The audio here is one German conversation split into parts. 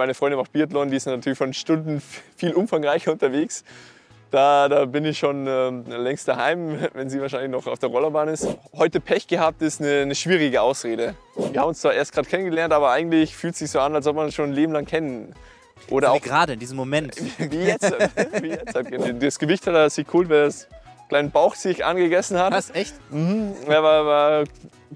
meine Freunde macht Biathlon, die sind natürlich von Stunden viel umfangreicher unterwegs. Da, da bin ich schon ähm, längst daheim, wenn sie wahrscheinlich noch auf der Rollerbahn ist. Heute Pech gehabt ist eine, eine schwierige Ausrede. Wir haben uns zwar erst gerade kennengelernt, aber eigentlich fühlt es sich so an, als ob man schon ein Leben lang kennen. Oder auch gerade in diesem Moment. Wie jetzt. wie jetzt. Das Gewicht hat er sich cool, weil das kleinen Bauch sich angegessen hat. Was, echt? Mhm. Ja, war, war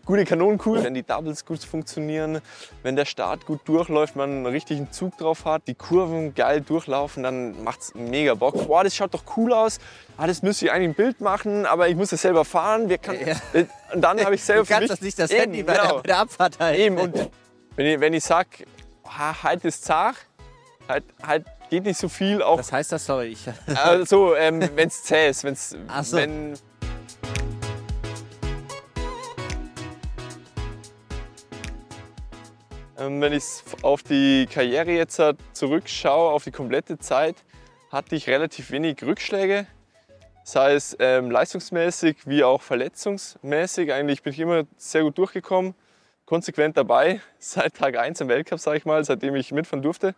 gute Kanonenkuh. Wenn die Doubles gut funktionieren, wenn der Start gut durchläuft, man einen richtigen Zug drauf hat, die Kurven geil durchlaufen, dann macht es mega Bock. Boah, das schaut doch cool aus. Ah, das müsste ich eigentlich ein Bild machen, aber ich muss es selber fahren. Wir kann, ja. Und dann habe ich selber du kannst das nicht das Eben, Handy bei, genau. der, bei der Abfahrt halten. Eben. Und wenn ich, wenn ich sage, halt ist zart, halt, halt geht nicht so viel. Auch, Was heißt das? Sorry. Ich also, ähm, wenn es zäh ist. Wenn's, Ach so. wenn, ähm, wenn ich auf die Karriere jetzt zurückschaue, auf die komplette Zeit, hatte ich relativ wenig Rückschläge. Sei es ähm, leistungsmäßig wie auch verletzungsmäßig. Eigentlich bin ich immer sehr gut durchgekommen, konsequent dabei, seit Tag 1 im Weltcup, sage ich mal, seitdem ich mitfahren durfte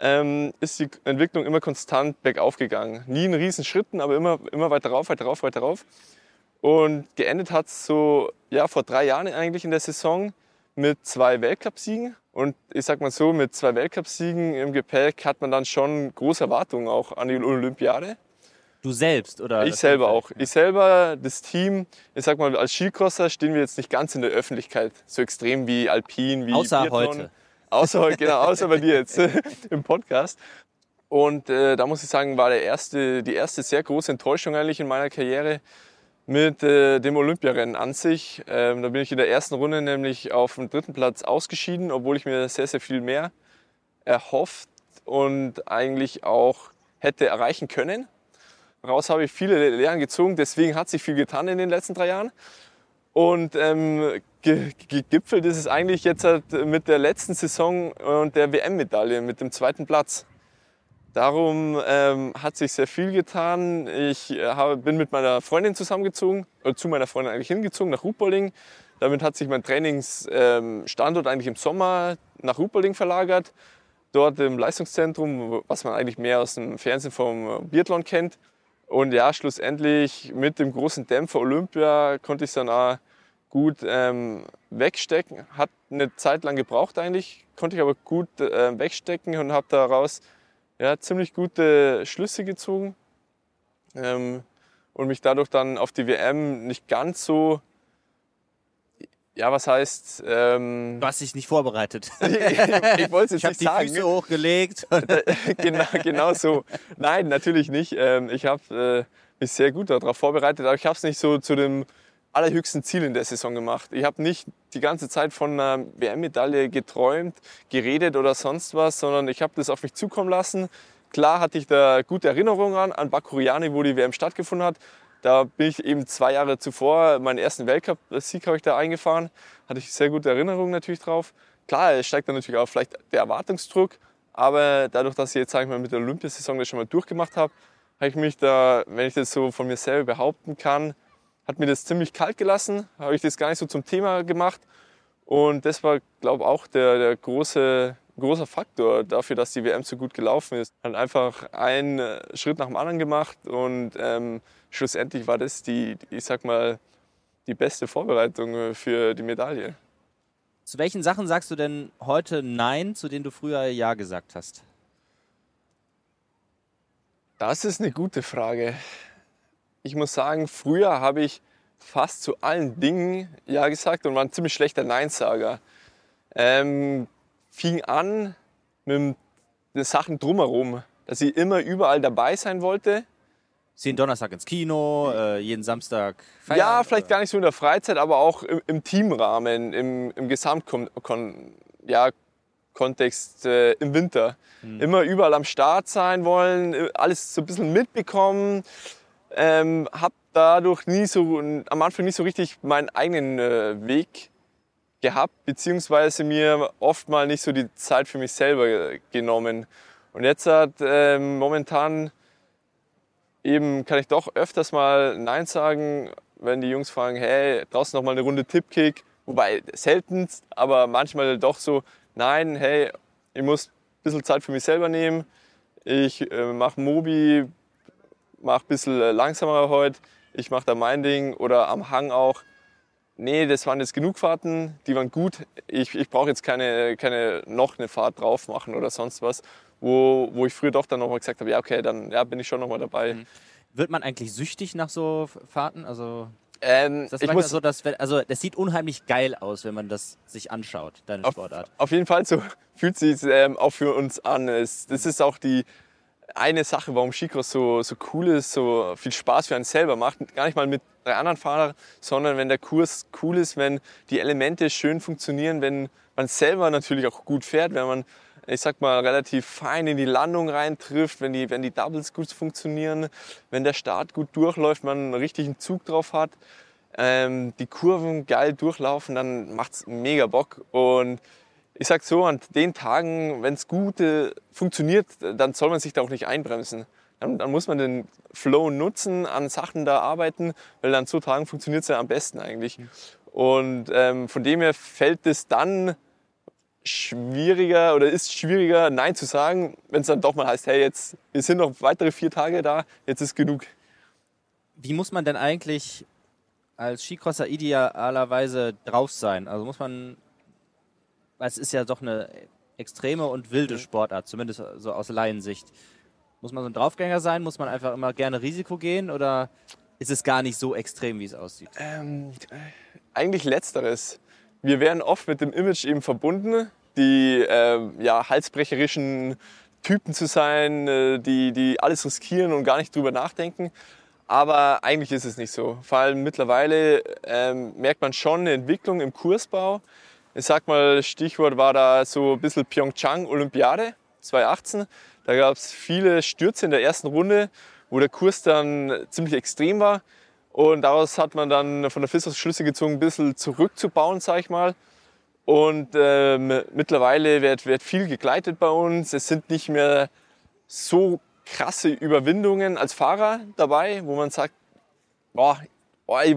ähm, ist die Entwicklung immer konstant bergauf gegangen. Nie in riesen Schritten, aber immer, immer weiter rauf, weiter rauf, weiter rauf. Und geendet hat es so ja, vor drei Jahren eigentlich in der Saison mit zwei Weltcupsiegen. Und ich sag mal so, mit zwei Weltcupsiegen im Gepäck hat man dann schon große Erwartungen auch an die Olympiade. Du selbst oder? Ich selber auch. Ich selber, das Team, ich sag mal, als Skicrosser stehen wir jetzt nicht ganz in der Öffentlichkeit, so extrem wie Alpin, wie Außer Biathlon. heute. Außer genau, außer bei dir jetzt im Podcast. Und äh, da muss ich sagen, war der erste, die erste sehr große Enttäuschung eigentlich in meiner Karriere mit äh, dem Olympiarennen an sich. Ähm, da bin ich in der ersten Runde nämlich auf dem dritten Platz ausgeschieden, obwohl ich mir sehr, sehr viel mehr erhofft und eigentlich auch hätte erreichen können. Daraus habe ich viele Lehren gezogen, deswegen hat sich viel getan in den letzten drei Jahren. Und ähm, gegipfelt ist es eigentlich jetzt halt mit der letzten Saison und der WM-Medaille, mit dem zweiten Platz. Darum ähm, hat sich sehr viel getan. Ich äh, habe, bin mit meiner Freundin zusammengezogen, oder zu meiner Freundin eigentlich hingezogen, nach Ruhpolding. Damit hat sich mein Trainingsstandort ähm, eigentlich im Sommer nach Ruhpolding verlagert. Dort im Leistungszentrum, was man eigentlich mehr aus dem Fernsehen vom Biathlon kennt. Und ja, schlussendlich mit dem großen Dämpfer Olympia konnte ich es dann auch gut ähm, wegstecken. Hat eine Zeit lang gebraucht eigentlich, konnte ich aber gut äh, wegstecken und habe daraus ja, ziemlich gute Schlüsse gezogen. Ähm, und mich dadurch dann auf die WM nicht ganz so ja, was heißt. Ähm, du hast dich nicht vorbereitet. ich wollte es jetzt ich nicht die Füße hochgelegt. genau, genau so. Nein, natürlich nicht. Ähm, ich habe äh, mich sehr gut darauf vorbereitet, aber ich habe es nicht so zu dem allerhöchsten Ziel in der Saison gemacht. Ich habe nicht die ganze Zeit von einer WM-Medaille geträumt, geredet oder sonst was, sondern ich habe das auf mich zukommen lassen. Klar hatte ich da gute Erinnerungen an, an Bakuriani, wo die WM stattgefunden hat. Da bin ich eben zwei Jahre zuvor, meinen ersten Weltcup-Sieg habe ich da eingefahren. Hatte ich sehr gute Erinnerungen natürlich drauf. Klar, es steigt dann natürlich auch vielleicht der Erwartungsdruck, aber dadurch, dass ich jetzt, sage ich mal, mit der Olympiasaison das schon mal durchgemacht habe, habe ich mich da, wenn ich das so von mir selber behaupten kann, hat mir das ziemlich kalt gelassen, habe ich das gar nicht so zum Thema gemacht. Und das war, glaube ich, auch der, der große, großer Faktor dafür, dass die WM so gut gelaufen ist. Hat einfach einen Schritt nach dem anderen gemacht und ähm, schlussendlich war das die, ich sag mal, die beste Vorbereitung für die Medaille. Zu welchen Sachen sagst du denn heute Nein, zu denen du früher Ja gesagt hast? Das ist eine gute Frage. Ich muss sagen, früher habe ich fast zu allen Dingen Ja gesagt und war ein ziemlich schlechter Neinsager. Ähm, fing an mit den Sachen drumherum, dass ich immer überall dabei sein wollte jeden Donnerstag ins Kino, äh, jeden Samstag feiern? Ja, vielleicht gar nicht so in der Freizeit, aber auch im, im Teamrahmen, im, im Gesamtkontext ja, äh, im Winter. Hm. Immer überall am Start sein wollen, äh, alles so ein bisschen mitbekommen. Ähm, hab dadurch nie so, am Anfang nicht so richtig meinen eigenen äh, Weg gehabt, beziehungsweise mir oft mal nicht so die Zeit für mich selber genommen. Und jetzt hat äh, momentan eben kann ich doch öfters mal Nein sagen, wenn die Jungs fragen, hey, draußen noch mal eine Runde Tippkick. Wobei selten, aber manchmal doch so, nein, hey, ich muss bisschen Zeit für mich selber nehmen. Ich äh, mache Mobi, mache ein bisschen langsamer heute. Ich mache da mein Ding oder am Hang auch. Nee, das waren jetzt genug Fahrten, die waren gut. Ich, ich brauche jetzt keine, keine noch eine Fahrt drauf machen oder sonst was, wo, wo ich früher doch dann nochmal gesagt habe, ja okay, dann ja, bin ich schon nochmal dabei. Mhm. Wird man eigentlich süchtig nach so Fahrten? Also ähm, das ich muss, so, dass, also das sieht unheimlich geil aus, wenn man das sich anschaut, deine auf, Sportart. Auf jeden Fall so fühlt sich ähm, auch für uns an. Es, das ist auch die eine Sache, warum Skicross so, so cool ist, so viel Spaß für einen selber macht. Gar nicht mal mit drei anderen Fahrern, sondern wenn der Kurs cool ist, wenn die Elemente schön funktionieren, wenn man selber natürlich auch gut fährt, wenn man ich sag mal, relativ fein in die Landung reintrifft, wenn die, wenn die Doubles gut funktionieren, wenn der Start gut durchläuft, man einen richtigen Zug drauf hat, ähm, die Kurven geil durchlaufen, dann macht's mega Bock. Und ich sag so, an den Tagen, wenn es gut äh, funktioniert, dann soll man sich da auch nicht einbremsen. Dann, dann, muss man den Flow nutzen, an Sachen da arbeiten, weil an so Tagen funktioniert es ja am besten eigentlich. Und ähm, von dem her fällt es dann schwieriger oder ist schwieriger, Nein zu sagen, wenn es dann doch mal heißt, hey, jetzt, wir sind noch weitere vier Tage da, jetzt ist genug. Wie muss man denn eigentlich als Skicrosser idealerweise drauf sein? Also muss man, es ist ja doch eine extreme und wilde Sportart, zumindest so aus Laiensicht. Muss man so ein Draufgänger sein? Muss man einfach immer gerne Risiko gehen oder ist es gar nicht so extrem, wie es aussieht? Ähm, eigentlich letzteres wir werden oft mit dem Image eben verbunden, die äh, ja, halsbrecherischen Typen zu sein, äh, die, die alles riskieren und gar nicht drüber nachdenken. Aber eigentlich ist es nicht so. Vor allem mittlerweile ähm, merkt man schon eine Entwicklung im Kursbau. Ich sag mal, Stichwort war da so ein bisschen Pyeongchang Olympiade 2018. Da gab es viele Stürze in der ersten Runde, wo der Kurs dann ziemlich extrem war. Und daraus hat man dann von der FIS Schlüsse gezogen, ein bisschen zurückzubauen, sag ich mal. Und ähm, mittlerweile wird, wird viel gegleitet bei uns. Es sind nicht mehr so krasse Überwindungen als Fahrer dabei, wo man sagt, boah, boah, ich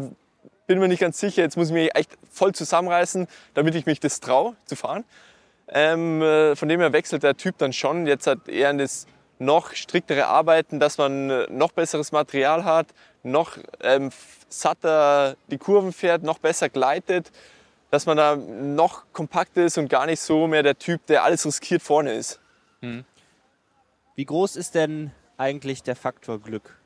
bin mir nicht ganz sicher, jetzt muss ich mich echt voll zusammenreißen, damit ich mich das traue zu fahren. Ähm, äh, von dem her wechselt der Typ dann schon. Jetzt hat er das noch striktere Arbeiten, dass man äh, noch besseres Material hat, noch ähm, satter die Kurven fährt, noch besser gleitet, dass man da noch kompakt ist und gar nicht so mehr der Typ, der alles riskiert vorne ist. Hm. Wie groß ist denn eigentlich der Faktor Glück?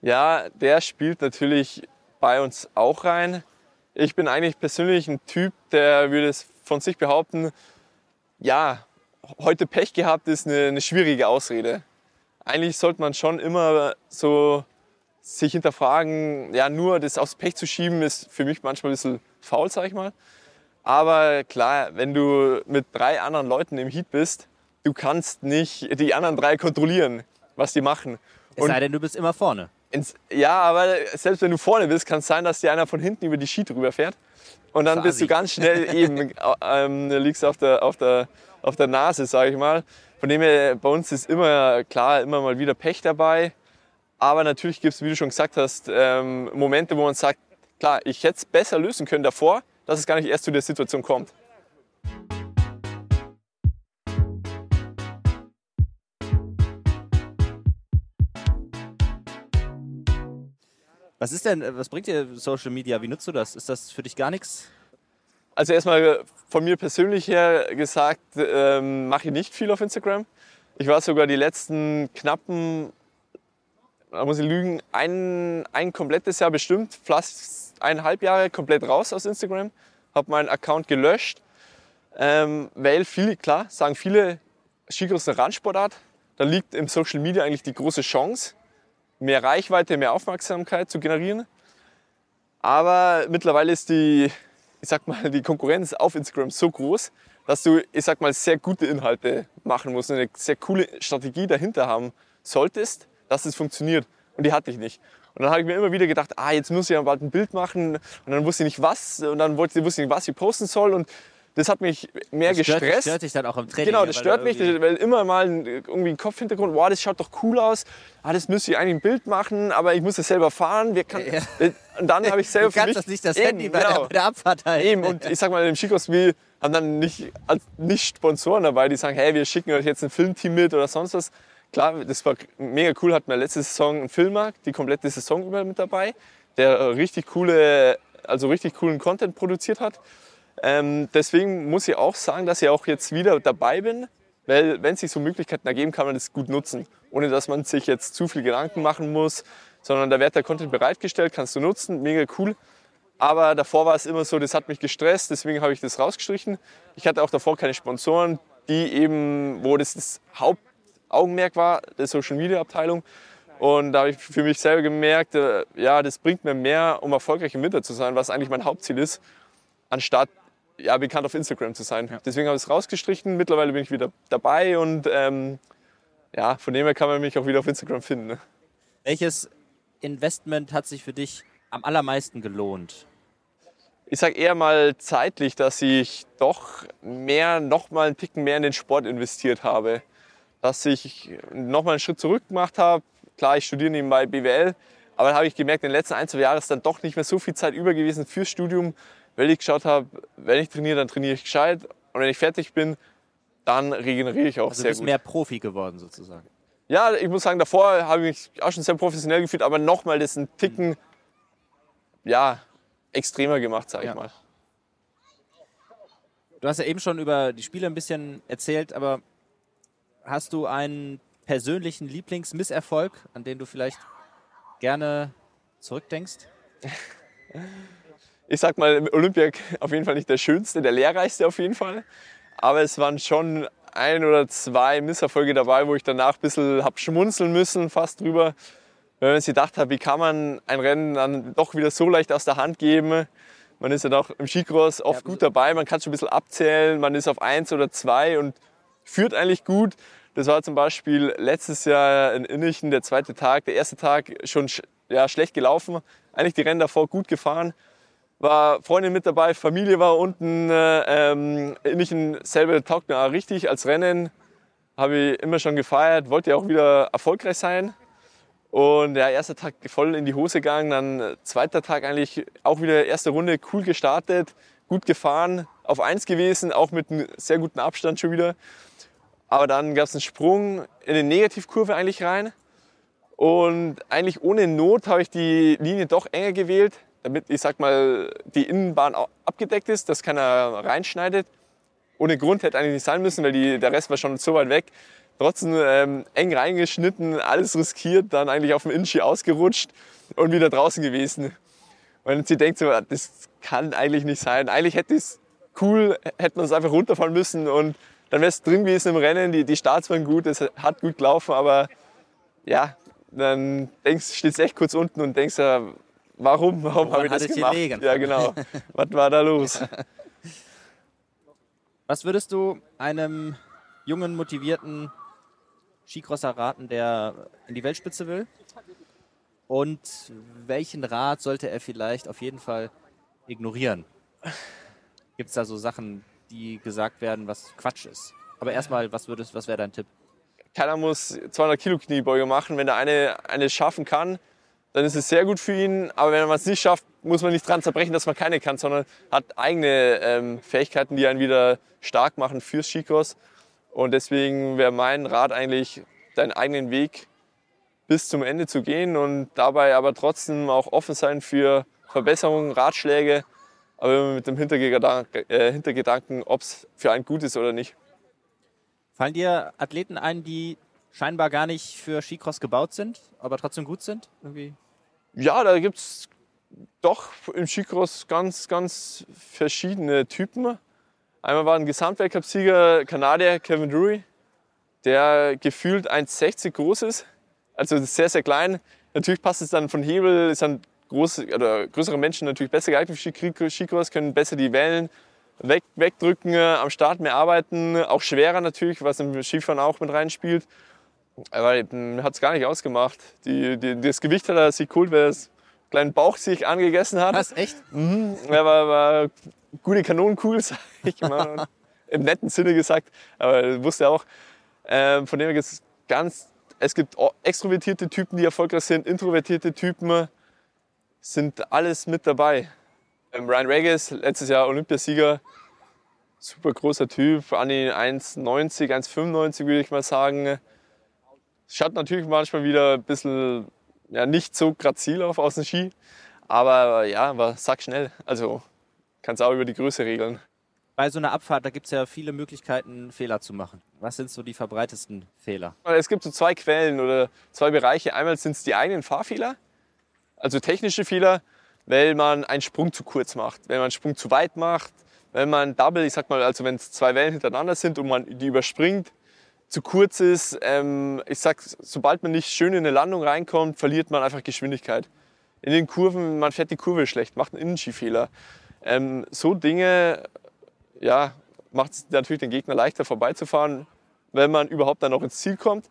Ja, der spielt natürlich bei uns auch rein. Ich bin eigentlich persönlich ein Typ, der würde es von sich behaupten, ja, heute Pech gehabt ist eine, eine schwierige Ausrede eigentlich sollte man schon immer so sich hinterfragen, ja, nur das aufs Pech zu schieben, ist für mich manchmal ein bisschen faul, sag ich mal. Aber klar, wenn du mit drei anderen Leuten im Heat bist, du kannst nicht die anderen drei kontrollieren, was die machen. Es sei denn, du bist immer vorne. Ins, ja, aber selbst wenn du vorne bist, kann es sein, dass dir einer von hinten über die Sheet rüber fährt. Und dann bist du ganz schnell eben, ähm, liegst auf der, auf der, auf der Nase, sag ich mal. Von dem her, bei uns ist immer klar, immer mal wieder Pech dabei. Aber natürlich gibt es, wie du schon gesagt hast, ähm, Momente, wo man sagt, klar, ich hätte es besser lösen können davor, dass es gar nicht erst zu der Situation kommt. Was ist denn, was bringt dir Social Media? Wie nutzt du das? Ist das für dich gar nichts? Also erstmal von mir persönlich her gesagt, ähm, mache ich nicht viel auf Instagram. Ich war sogar die letzten knappen, da muss ich lügen, ein, ein komplettes Jahr bestimmt, fast eineinhalb Jahre komplett raus aus Instagram. Habe meinen Account gelöscht, ähm, weil viele, klar, sagen viele, eine Randsportart. Da liegt im Social Media eigentlich die große Chance, mehr Reichweite, mehr Aufmerksamkeit zu generieren. Aber mittlerweile ist die ich sag mal, die Konkurrenz auf Instagram so groß, dass du, ich sag mal, sehr gute Inhalte machen musst und eine sehr coole Strategie dahinter haben solltest, dass es funktioniert. Und die hatte ich nicht. Und dann habe ich mir immer wieder gedacht, ah, jetzt muss ich ja bald ein Bild machen. Und dann wusste ich nicht was. Und dann wusste ich nicht, was ich posten soll. Und Das hat mich mehr Das stört, gestresst. stört dich dann auch im Training. Genau, das stört mich, weil immer mal ein, irgendwie ein Kopfhintergrund, wow, das schaut doch cool aus, ah, das müsste ich eigentlich ein Bild machen, aber ich muss es selber fahren. Wir kann, Ja. Und dann habe ich selber Du kannst das nicht das Eben, Handy bei, genau. der, bei der Abfahrt halten. Eben, und ich sag mal, im wir haben dann nicht, nicht Sponsoren dabei, die sagen, hey, wir schicken euch jetzt ein Filmteam mit oder sonst was. Klar, das war mega cool, hatten wir letzte Saison einen Filmer, die komplette Saison über mit dabei, der äh, richtig coole, also richtig coolen Content produziert hat. Ähm, deswegen muss ich auch sagen, dass ich auch jetzt wieder dabei bin, weil wenn sich so Möglichkeiten ergeben, kann man das gut nutzen, ohne dass man sich jetzt zu viel Gedanken machen muss, sondern da wird der Content bereitgestellt, kannst du nutzen, mega cool. Aber davor war es immer so, das hat mich gestresst, deswegen habe ich das rausgestrichen. Ich hatte auch davor keine Sponsoren, die eben, wo das das Hauptaugenmerk war, der Social Media Abteilung. Und da habe ich für mich selber gemerkt, äh, ja, das bringt mir mehr, um erfolgreich im Winter zu sein, was eigentlich mein Hauptziel ist, anstatt ja, bekannt auf Instagram zu sein. Deswegen habe ich es rausgestrichen. Mittlerweile bin ich wieder dabei und ähm, ja, von dem her kann man mich auch wieder auf Instagram finden. Ne? Welches Investment hat sich für dich am allermeisten gelohnt? ich sage eher mal zeitlich, dass ich doch mehr, noch mal einen Ticken mehr in den Sport investiert habe. Dass ich noch mal einen Schritt zurück gemacht habe. Klar, ich studiere nebenbei BWL, aber dann habe ich gemerkt, in den letzten ein, zwei Jahren ist dann doch nicht mehr so viel Zeit über gewesen fürs Studium, weil ich geschaut habe, wenn ich trainiere, dann trainiere ich gescheit und wenn ich fertig bin, dann regeneriere ich auch Also du sehr bist gut. mehr Profi geworden sozusagen. Ja, ich muss sagen, davor habe ich mich auch schon sehr professionell gefühlt, aber noch mal das einen Ticken, ja, extremer gemacht, sage Ja. ich mal. Du hast ja eben schon über die Spiele ein bisschen erzählt, aber hast du einen persönlichen Lieblingsmisserfolg, an den du vielleicht gerne zurückdenkst? ich sag mal, Olympia auf jeden Fall nicht der schönste, der lehrreichste auf jeden Fall. Aber es waren schon ein oder zwei Misserfolge dabei, wo ich danach ein bisschen hab schmunzeln müssen, fast drüber. Weil man sich gedacht hat, wie kann man ein Rennen dann doch wieder so leicht aus der Hand geben. Man ist ja doch im Skicross oft Ja, gut dabei, man kann schon ein bisschen abzählen, man ist auf eins oder zwei und führt eigentlich gut. Das war zum Beispiel letztes Jahr in Innichen der zweite Tag, der erste Tag schon sch- ja, schlecht gelaufen. Eigentlich die Rennen davor gut gefahren. War Freundin mit dabei, Familie war unten. Äh, ähm, Innichen selber taugt mir richtig als Rennen. Habe ich immer schon gefeiert, wollte ja auch wieder erfolgreich sein. Und ja, erster Tag voll in die Hose gegangen, dann äh, zweiter Tag eigentlich auch wieder erste Runde cool gestartet, gut gefahren, auf eins gewesen, auch mit einem sehr guten Abstand schon wieder. Aber dann gab es einen Sprung in eine Negativkurve eigentlich rein. Und eigentlich ohne Not habe ich die Linie doch enger gewählt, damit, ich sag mal, die Innenbahn abgedeckt ist, dass keiner reinschneidet. Ohne Grund hätte eigentlich nicht sein müssen, weil die, der Rest war schon so weit weg. Trotzdem ähm, eng reingeschnitten, alles riskiert, dann eigentlich auf dem Inski ausgerutscht und wieder draußen gewesen. Und sie denkt so, das kann eigentlich nicht sein. Eigentlich hätte es cool, hätte man es einfach runterfahren müssen und dann wäre es drin gewesen im Rennen. Die, die Starts waren gut, es hat gut gelaufen, aber ja, dann denkst, stehst echt kurz unten und denkst, ja, warum, warum habe ich das gemacht? gelegen? Ja, genau. Was war da los? Was würdest du einem jungen, motivierten Skicrosser raten, der in die Weltspitze will? Und welchen Rat sollte er vielleicht auf jeden Fall ignorieren? Gibt es da so Sachen, die gesagt werden, was Quatsch ist? Aber erstmal, was, würdest, was wäre dein Tipp? Keiner muss 200 Kilo Kniebeuge machen. Wenn der eine eine schaffen kann, dann ist es sehr gut für ihn. Aber wenn man es nicht schafft, muss man nicht dran zerbrechen, dass man keine kann, sondern hat eigene ähm, Fähigkeiten, die einen wieder stark machen fürs Skicross. Und deswegen wäre mein Rat eigentlich, deinen eigenen Weg bis zum Ende zu gehen und dabei aber trotzdem auch offen sein für Verbesserungen, Ratschläge, aber immer mit dem Hintergedanken, äh, Hintergedanken ob es für einen gut ist oder nicht. Fallen dir Athleten ein, die scheinbar gar nicht für Skicross gebaut sind, aber trotzdem gut sind? Irgendwie? Ja, da gibt es doch im Skicross ganz, ganz verschiedene Typen. Einmal war ein Gesamtweltcup-Sieger Kanadier Kevin Drury, der gefühlt 1,60 groß ist. Also sehr, sehr klein. Natürlich passt es dann von Hebel, ist dann große, oder größere Menschen natürlich besser geeignet für Ski- Skicross, können besser die Wellen weg, wegdrücken, am Start mehr arbeiten. Auch schwerer natürlich, was im Skifahren auch mit reinspielt. Aber hat es gar nicht ausgemacht. Die, die, das Gewicht hat er sich geholt, weil er das kleinen Bauch sich angegessen hat. Was, echt? Er war, war gute Kanonenkugel, sag ich mal. Im netten Sinne gesagt, aber wusste auch. Ähm, von dem her gibt es ganz, es gibt extrovertierte Typen, die erfolgreich sind, introvertierte Typen, sind alles mit dabei. Ähm, Ryan Regis, letztes Jahr Olympiasieger, super großer Typ, an die 1,90, 1,95 würde ich mal sagen. Schaut natürlich manchmal wieder ein bisschen ja, nicht so grazil auf aus dem Ski, aber ja, aber sag schnell. Also kannst auch über die Größe regeln. Bei so einer Abfahrt, da gibt es ja viele Möglichkeiten, Fehler zu machen. Was sind so die verbreitesten Fehler? Es gibt so zwei Quellen oder zwei Bereiche. Einmal sind es die eigenen Fahrfehler, also technische Fehler, weil man einen Sprung zu kurz macht, wenn man einen Sprung zu weit macht, wenn man Double, ich sag mal, also wenn es zwei Wellen hintereinander sind und man die überspringt, zu kurz ist. Ähm, ich sag, sobald man nicht schön in eine Landung reinkommt, verliert man einfach Geschwindigkeit. In den Kurven, man fährt die Kurve schlecht, macht einen Innenskifehler. Ähm, so Dinge, ja, macht es natürlich den Gegner leichter vorbeizufahren, wenn man überhaupt dann noch ins Ziel kommt.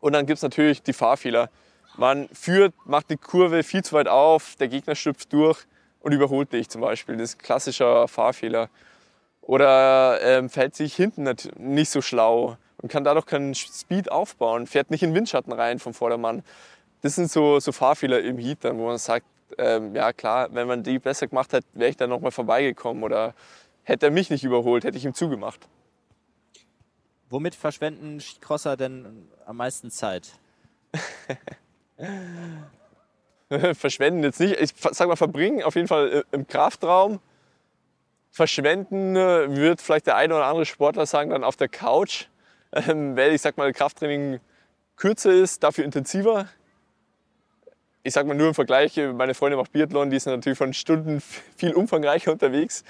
Und dann gibt es natürlich die Fahrfehler. Man führt, macht die Kurve viel zu weit auf, der Gegner schlüpft durch und überholt dich zum Beispiel. Das ist ein klassischer Fahrfehler. Oder ähm, fällt sich hinten nicht so schlau und kann dadurch keinen Speed aufbauen, fährt nicht in den Windschatten rein vom Vordermann. Das sind so, so Fahrfehler im Heat, dann, wo man sagt, ähm, ja klar, wenn man die besser gemacht hätte, wäre ich dann nochmal vorbeigekommen oder hätte er mich nicht überholt, hätte ich ihm zugemacht. Womit verschwenden Skicrosser denn am meisten Zeit? verschwenden jetzt nicht. Ich sag mal, verbringen auf jeden Fall im Kraftraum. Verschwenden äh, wird vielleicht der eine oder andere Sportler sagen, dann auf der Couch, ähm, weil ich sag mal, Krafttraining kürzer ist, dafür intensiver. Ich sag mal nur im Vergleich, meine Freundin macht Biathlon, die ist natürlich von Stunden viel umfangreicher unterwegs.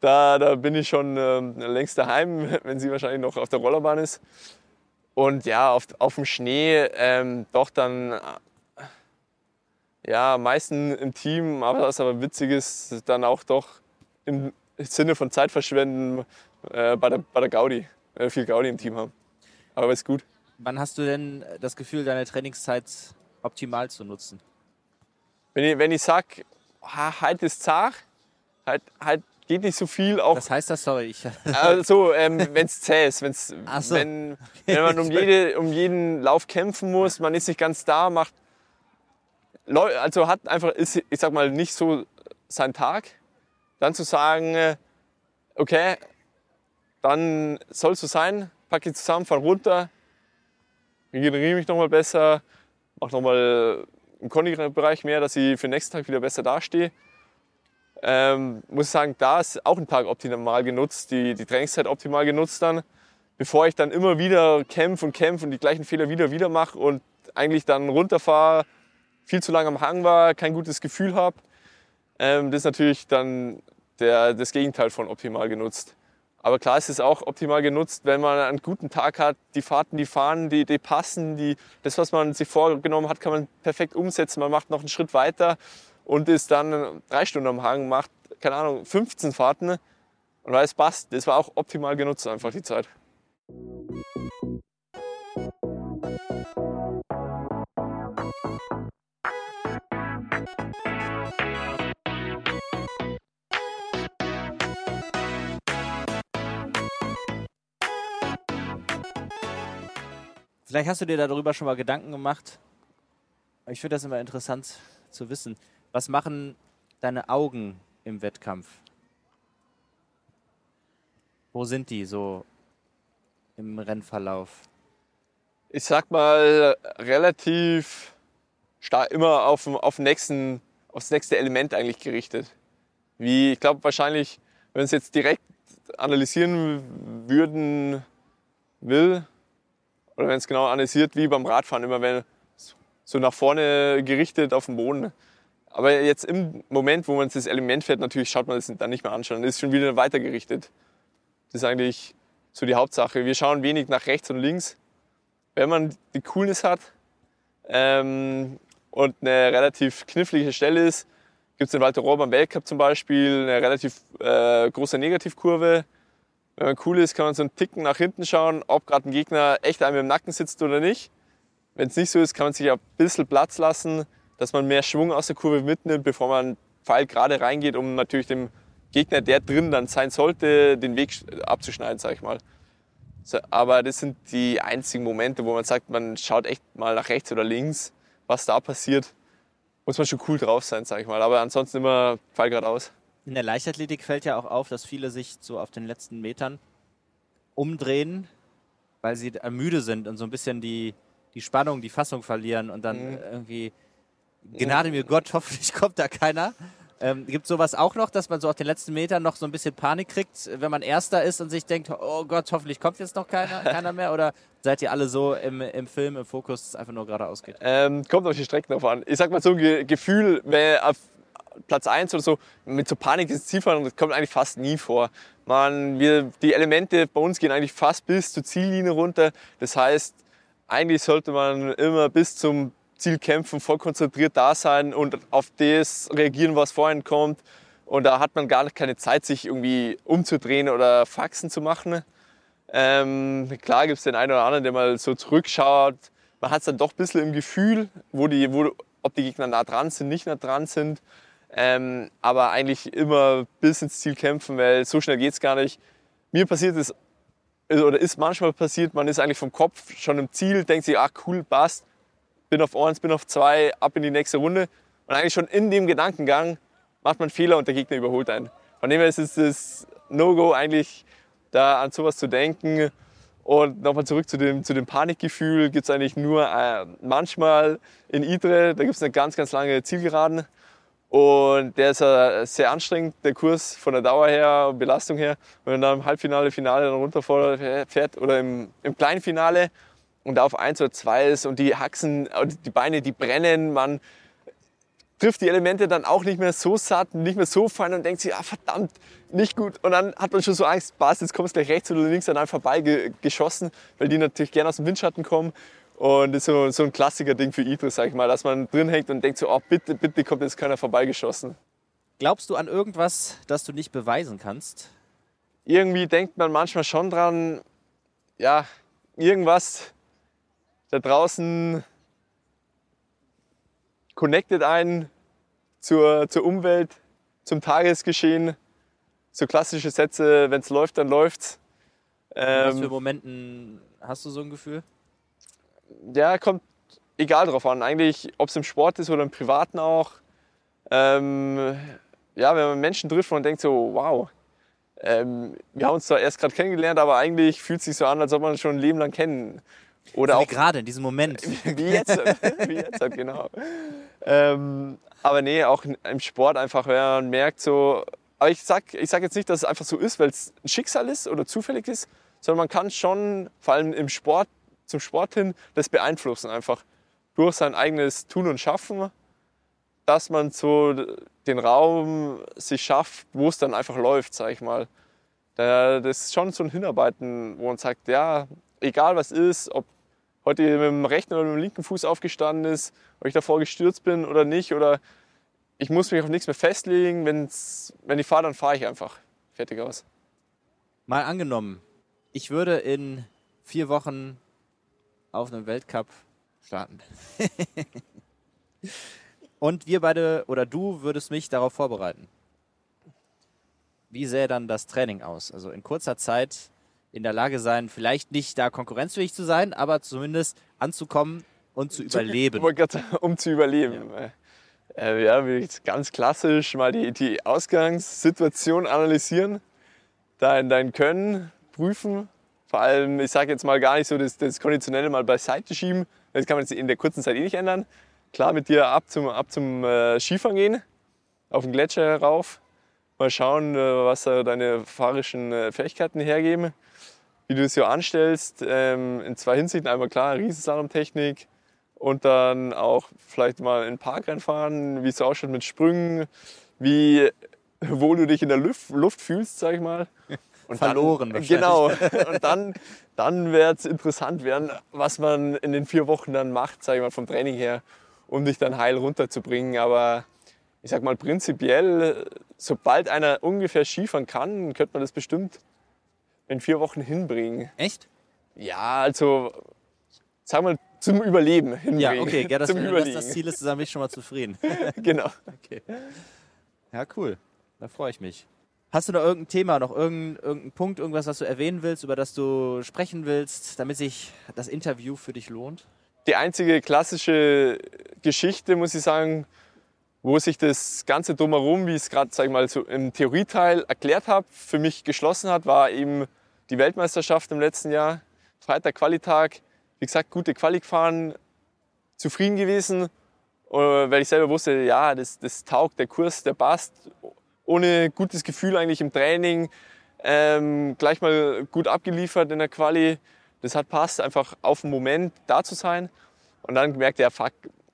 Da, da bin ich schon ähm, längst daheim, wenn sie wahrscheinlich noch auf der Rollerbahn ist. Und ja, auf, auf dem Schnee ähm, doch dann ja, am im Team, aber was aber witzig ist, dann auch doch im Sinne von Zeitverschwenden äh, bei, der, bei der Gaudi, äh, viel Gaudi im Team haben. Aber ist gut. Wann hast du denn das Gefühl, deine Trainingszeit optimal zu nutzen? Wenn ich, wenn ich sage, halt ist zart, halt, halt geht nicht so viel. Auch, Was heißt das, sorry? Ich also, ähm, wenn es zäh ist, wenn's, so. wenn, wenn man um, jede, um jeden Lauf kämpfen muss, man ist nicht ganz da, macht also hat einfach, ist, ich sag mal, nicht so sein Tag, dann zu sagen, äh, okay, dann soll es so sein, packe ich zusammen, fahr runter, regeneriere mich nochmal besser, mache nochmal im Conny-Bereich mehr, dass ich für den nächsten Tag wieder besser dastehe. Ähm, muss sagen, da ist auch ein Tag optimal genutzt, die, die Trainingszeit optimal genutzt dann, bevor ich dann immer wieder kämpfe und kämpfe und die gleichen Fehler wieder wieder mache und eigentlich dann runterfahre, viel zu lange am Hang war, kein gutes Gefühl habe. Ähm, das ist natürlich dann der, das Gegenteil von optimal genutzt. Aber klar ist es auch optimal genutzt, wenn man einen guten Tag hat, die Fahrten, die fahren, die, die passen, die, das, was man sich vorgenommen hat, kann man perfekt umsetzen. Man macht noch einen Schritt weiter und ist dann drei Stunden am Hang, macht, keine Ahnung, 15 Fahrten und weiß, passt. Das war auch optimal genutzt, einfach die Zeit. Vielleicht hast du dir darüber schon mal Gedanken gemacht. Ich finde das immer interessant zu wissen. Was machen deine Augen im Wettkampf? Wo sind die so im Rennverlauf? Ich sag mal relativ stark immer auf, auf nächsten, aufs nächste Element eigentlich gerichtet. Wie ich glaube wahrscheinlich, wenn es jetzt direkt analysieren würden will, oder wenn es genau analysiert, wie beim Radfahren, immer wenn so nach vorne gerichtet auf den Boden. Aber jetzt im Moment, wo man das Element fährt, natürlich schaut man das dann nicht mehr an, dann ist schon wieder weiter gerichtet. Das ist eigentlich so die Hauptsache. Wir schauen wenig nach rechts und links. Wenn man die Coolness hat ähm, und eine relativ knifflige Stelle ist, gibt es den Walter Rohr beim Weltcup zum Beispiel eine relativ äh, große Negativkurve wenn man cool ist, kann man so einen Ticken nach hinten schauen, ob gerade ein Gegner echt einem im Nacken sitzt oder nicht. Wenn es nicht so ist, kann man sich ein bisschen Platz lassen, dass man mehr Schwung aus der Kurve mitnimmt, bevor man Pfeil gerade reingeht, um natürlich dem Gegner, der drin dann sein sollte, den Weg abzuschneiden, sag ich mal. So, aber das sind die einzigen Momente, wo man sagt, man schaut echt mal nach rechts oder links, was da passiert. Muss man schon cool drauf sein, sag ich mal. Aber ansonsten immer Pfeil geradeaus. In der Leichtathletik fällt ja auch auf, dass viele sich so auf den letzten Metern umdrehen, weil sie müde sind und so ein bisschen die, die Spannung, die Fassung verlieren und dann Mhm. irgendwie, Gnade mir Gott, hoffentlich kommt da keiner. Ähm, Gibt es sowas auch noch, dass man so auf den letzten Metern noch so ein bisschen Panik kriegt, wenn man Erster ist und sich denkt, oh Gott, hoffentlich kommt jetzt noch keiner, keiner mehr? Oder seid ihr alle so im, im Film, im Fokus, dass es einfach nur geradeaus geht? Ähm, kommt auf die Strecken drauf an. Ich sag mal so ein Ge Gefühl, wenn auf Platz 1 oder so mit so Panik ins Ziel fahren, das kommt eigentlich fast nie vor. Man, wir, die Elemente bei uns gehen eigentlich fast bis zur Ziellinie runter. Das heißt, eigentlich sollte man immer bis zum Ziel kämpfen, voll konzentriert da sein und auf das reagieren, was vorhin kommt. Und da hat man gar keine Zeit, sich irgendwie umzudrehen oder Faxen zu machen. Ähm, klar gibt es den einen oder anderen, der mal so zurückschaut. Man hat es dann doch ein bisschen im Gefühl, wo die, wo, ob die Gegner nah dran sind, nicht nah dran sind. Ähm, aber eigentlich immer bis ins Ziel kämpfen, weil so schnell geht es gar nicht. Mir passiert es, oder ist manchmal passiert, man ist eigentlich vom Kopf schon im Ziel, denkt sich, ah cool, passt, bin auf eins, bin auf zwei, ab in die nächste Runde. Und eigentlich schon in dem Gedankengang macht man Fehler und der Gegner überholt einen. Von dem her ist es das No-Go eigentlich, da an sowas zu denken. Und nochmal zurück zu dem, zu dem Panikgefühl, gibt es eigentlich nur äh, manchmal in Idre, da gibt es eine ganz, ganz lange Zielgeraden. Und der ist äh, sehr anstrengend, der Kurs von der Dauer her und Belastung her. Wenn man dann im Halbfinale, Finale dann runterfährt oder im, im Kleinfinale und da auf 1 oder 2 ist und die Haxen, die Beine, die brennen, man trifft die Elemente dann auch nicht mehr so satt, nicht mehr so fein und denkt sich, ah verdammt, nicht gut. Und dann hat man schon so Angst, Bas, jetzt kommst du gleich rechts oder links an einem vorbei ge geschossen, weil die natürlich gerne aus dem Windschatten kommen. Und das ist so, so ein Klassiker-Ding für Idris, sag ich mal, dass man drin hängt und denkt so, oh bitte, bitte kommt jetzt keiner vorbeigeschossen. Glaubst du an irgendwas, das du nicht beweisen kannst? Irgendwie denkt man manchmal schon dran, ja, irgendwas da draußen connectet einen zur, zur Umwelt, zum Tagesgeschehen. So klassische Sätze, wenn es läuft, dann läuft's. In was für Ähm, Momenten hast du so ein Gefühl? Ja, kommt egal drauf an. Eigentlich, ob es im Sport ist oder im Privaten auch. Ähm, ja, wenn man Menschen trifft und denkt so, wow, ähm, wir haben uns zwar erst gerade kennengelernt, aber eigentlich fühlt es sich so an, als ob man schon ein Leben lang kennen. Oder Wie auch gerade in diesem Moment. wie jetzt, wie jetzt halt, genau. Ähm, aber nee, auch im Sport einfach, wenn man merkt so, aber ich sag, ich sag jetzt nicht, dass es einfach so ist, weil es ein Schicksal ist oder zufällig ist, sondern man kann schon, vor allem im Sport, zum Sport hin, das beeinflussen einfach durch sein eigenes Tun und Schaffen, dass man so den Raum sich schafft, wo es dann einfach läuft, sag ich mal. Da- Das ist schon so ein Hinarbeiten, wo man sagt, ja, egal was ist, ob heute mit dem rechten oder mit dem linken Fuß aufgestanden ist, ob ich davor gestürzt bin oder nicht, oder ich muss mich auf nichts mehr festlegen. Wenn's, wenn ich fahre, dann fahre ich einfach. Fertig aus. Mal angenommen, ich würde in vier Wochen auf einem Weltcup starten. Und wir beide oder du würdest mich darauf vorbereiten. Wie sähe dann das Training aus? Also in kurzer Zeit in der Lage sein, vielleicht nicht da konkurrenzfähig zu sein, aber zumindest anzukommen und zu überleben. Gerade sagen, um zu überleben. Äh, ja, will ich ganz klassisch mal die, die Ausgangssituation analysieren, dein, dein Können prüfen. Vor allem, ich sage jetzt mal gar nicht so das, das Konditionelle mal beiseite schieben. Das kann man jetzt in der kurzen Zeit eh nicht ändern. Klar, mit dir ab zum, ab zum äh, Skifahren gehen, auf den Gletscher rauf. Mal schauen, äh, was da deine fahrischen äh, Fähigkeiten hergeben. Wie du es ja anstellst, ähm, in zwei Hinsichten. Einmal klar, Riesenslalom-Technik, und dann auch vielleicht mal in den Park reinfahren, wie es ausschaut mit Sprüngen, wie wohl du dich in der Luft, Luft fühlst, sag ich mal. Und Verloren dann. Genau. Und dann, dann wird es interessant werden, was man in den vier Wochen dann macht, sag ich mal, vom Training her, um dich dann heil runterzubringen. Aber ich sag mal, prinzipiell, sobald einer ungefähr Skifahren kann, könnte man das bestimmt in vier Wochen hinbringen. Echt? Ja, also, sag mal, zum Überleben hinbringen. Ja, okay, ja, das, zum wenn das Ziel ist, dann bin ich schon mal zufrieden. Genau. Okay. Ja, cool. Da freue ich mich. Hast du noch irgendein Thema, noch irgendein, irgendein Punkt, irgendwas, was du erwähnen willst, über das du sprechen willst, damit sich das Interview für dich lohnt? Die einzige klassische Geschichte, muss ich sagen, wo sich das Ganze drumherum, wie ich es gerade so im Theorieteil erklärt habe, für mich geschlossen hat, war eben die Weltmeisterschaft im letzten Jahr. Freitag Qualitag, wie gesagt, gute Quali gefahren, zufrieden gewesen, äh, weil ich selber wusste, ja, das, das taugt, der Kurs, der passt ohne gutes Gefühl eigentlich im Training, ähm, gleich mal gut abgeliefert in der Quali. Das hat passt, einfach auf den Moment da zu sein. Und dann gemerkt, ja, fuck,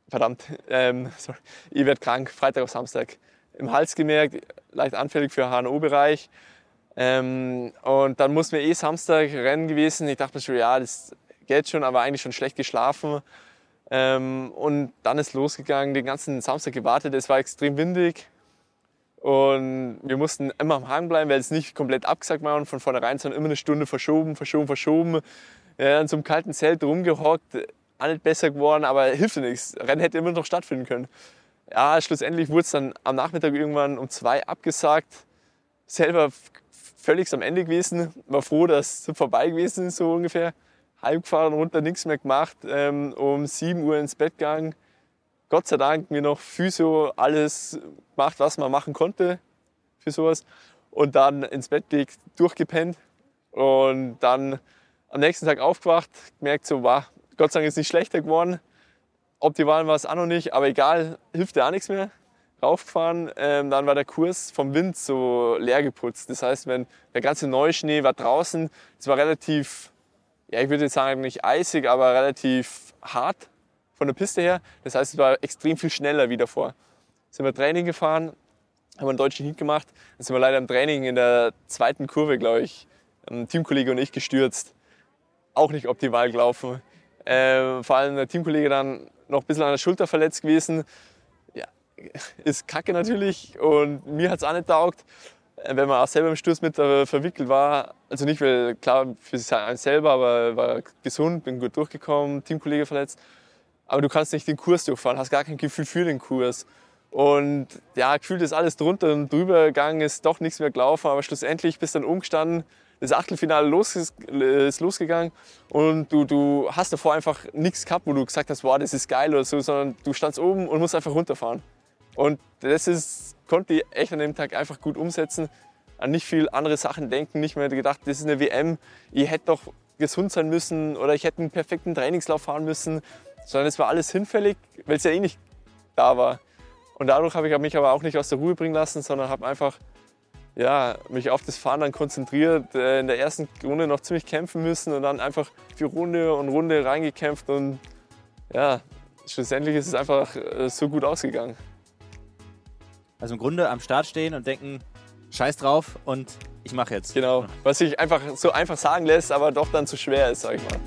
verdammt, ähm, sorry, ich werde krank, Freitag auf Samstag. Im Hals gemerkt, leicht anfällig für HNO-Bereich. Ähm, und dann mussten wir eh Samstag rennen gewesen. Ich dachte mir schon, ja, das geht schon, aber eigentlich schon schlecht geschlafen. Ähm, und dann ist losgegangen, den ganzen Samstag gewartet. Es war extrem windig. Und wir mussten immer am Hang bleiben, weil es nicht komplett abgesagt war und von vornherein, sondern immer eine Stunde verschoben, verschoben, verschoben. Ja, in so einem kalten Zelt rumgehockt, nicht besser geworden, aber hilft nichts. Rennen hätte immer noch stattfinden können. Ja, schlussendlich wurde es dann am Nachmittag irgendwann um zwei abgesagt. Selber völlig am Ende gewesen, war froh, dass es vorbei gewesen ist, so ungefähr. Heimgefahren, runter, nichts mehr gemacht, ähm, um 7 Uhr ins Bett gegangen Gott sei Dank mir noch Physio alles gemacht, was man machen konnte für sowas. Und dann ins Bett gelegt, durchgepennt. Und dann am nächsten Tag aufgewacht, gemerkt so, wow, Gott sei Dank ist nicht schlechter geworden. Optimal war es auch noch nicht, aber egal, hilft ja auch nichts mehr. Raufgefahren, ähm, dann war der Kurs vom Wind so leer geputzt. Das heißt, wenn der ganze Neuschnee war draußen, es war relativ, ja, ich würde jetzt sagen, nicht eisig, aber relativ hart von der Piste her. Das heißt, es war extrem viel schneller wie davor. Sind wir Training gefahren, haben einen deutschen Hit gemacht. Dann sind wir leider im Training in der zweiten Kurve, glaube ich, ein Teamkollege und ich gestürzt. Auch nicht optimal gelaufen. Äh, vor allem der Teamkollege dann noch ein bisschen an der Schulter verletzt gewesen. Ja, ist kacke natürlich und mir hat es auch nicht taugt, äh, wenn man auch selber im Sturz mit äh, verwickelt war. Also nicht, weil klar für sich selber, aber war gesund, bin gut durchgekommen, Teamkollege verletzt aber du kannst nicht den Kurs durchfahren, hast gar kein Gefühl für den Kurs. Und ja, gefühlt ist alles drunter und drüber gegangen, ist doch nichts mehr gelaufen, aber schlussendlich bist du dann umgestanden, das Achtelfinale los ist, ist losgegangen und du, du hast davor einfach nichts gehabt, wo du gesagt hast, wow, das ist geil oder so, sondern du standst oben und musst einfach runterfahren. Und das ist, konnte ich echt an dem Tag einfach gut umsetzen, an nicht viel andere Sachen denken, nicht mehr gedacht, das ist eine WM, ich hätte doch gesund sein müssen oder ich hätte einen perfekten Trainingslauf fahren müssen sondern es war alles hinfällig, weil es ja eh nicht da war. Und dadurch habe ich mich aber auch nicht aus der Ruhe bringen lassen, sondern habe einfach ja, mich auf das Fahren dann konzentriert, äh, in der ersten Runde noch ziemlich kämpfen müssen und dann einfach für Runde und Runde reingekämpft und ja, schlussendlich ist es einfach äh, so gut ausgegangen. Also im Grunde am Start stehen und denken, scheiß drauf und ich mache jetzt. Genau, was sich einfach so einfach sagen lässt, aber doch dann zu schwer ist, sag ich mal.